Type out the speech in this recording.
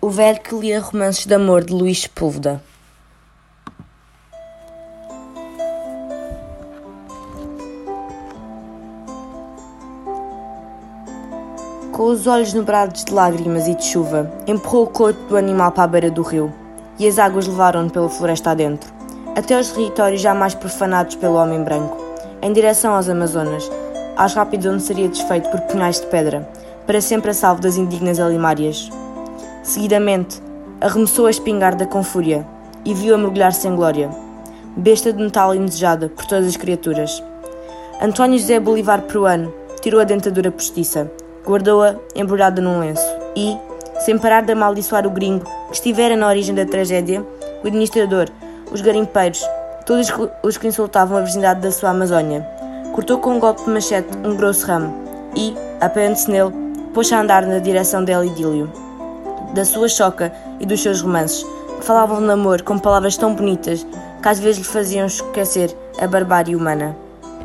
O velho que lia romances de amor de Luís Sepúlveda. Com os olhos nubrados de lágrimas e de chuva, empurrou o corpo do animal para a beira do rio, e as águas levaram-no pela floresta adentro, até os territórios jamais profanados pelo homem branco, em direção aos Amazonas, às rápidas onde seria desfeito por punhais de pedra, para sempre a salvo das indignas alimárias. Seguidamente, arremessou a espingarda com fúria e viu-a mergulhar-se em glória, besta de metal indesejada por todas as criaturas. António José Bolivar Peruano tirou a dentadura postiça, guardou-a embrulhada num lenço e, sem parar de amaldiçoar o gringo que estivera na origem da tragédia, o administrador, os garimpeiros, todos os que insultavam a virgindade da sua Amazônia, cortou com um golpe de machete um grosso ramo e, apoiando-se nele, pôs-se a andar na direção dela idílio, da sua choca e dos seus romances, falavam de amor com palavras tão bonitas que às vezes lhe faziam esquecer a barbárie humana.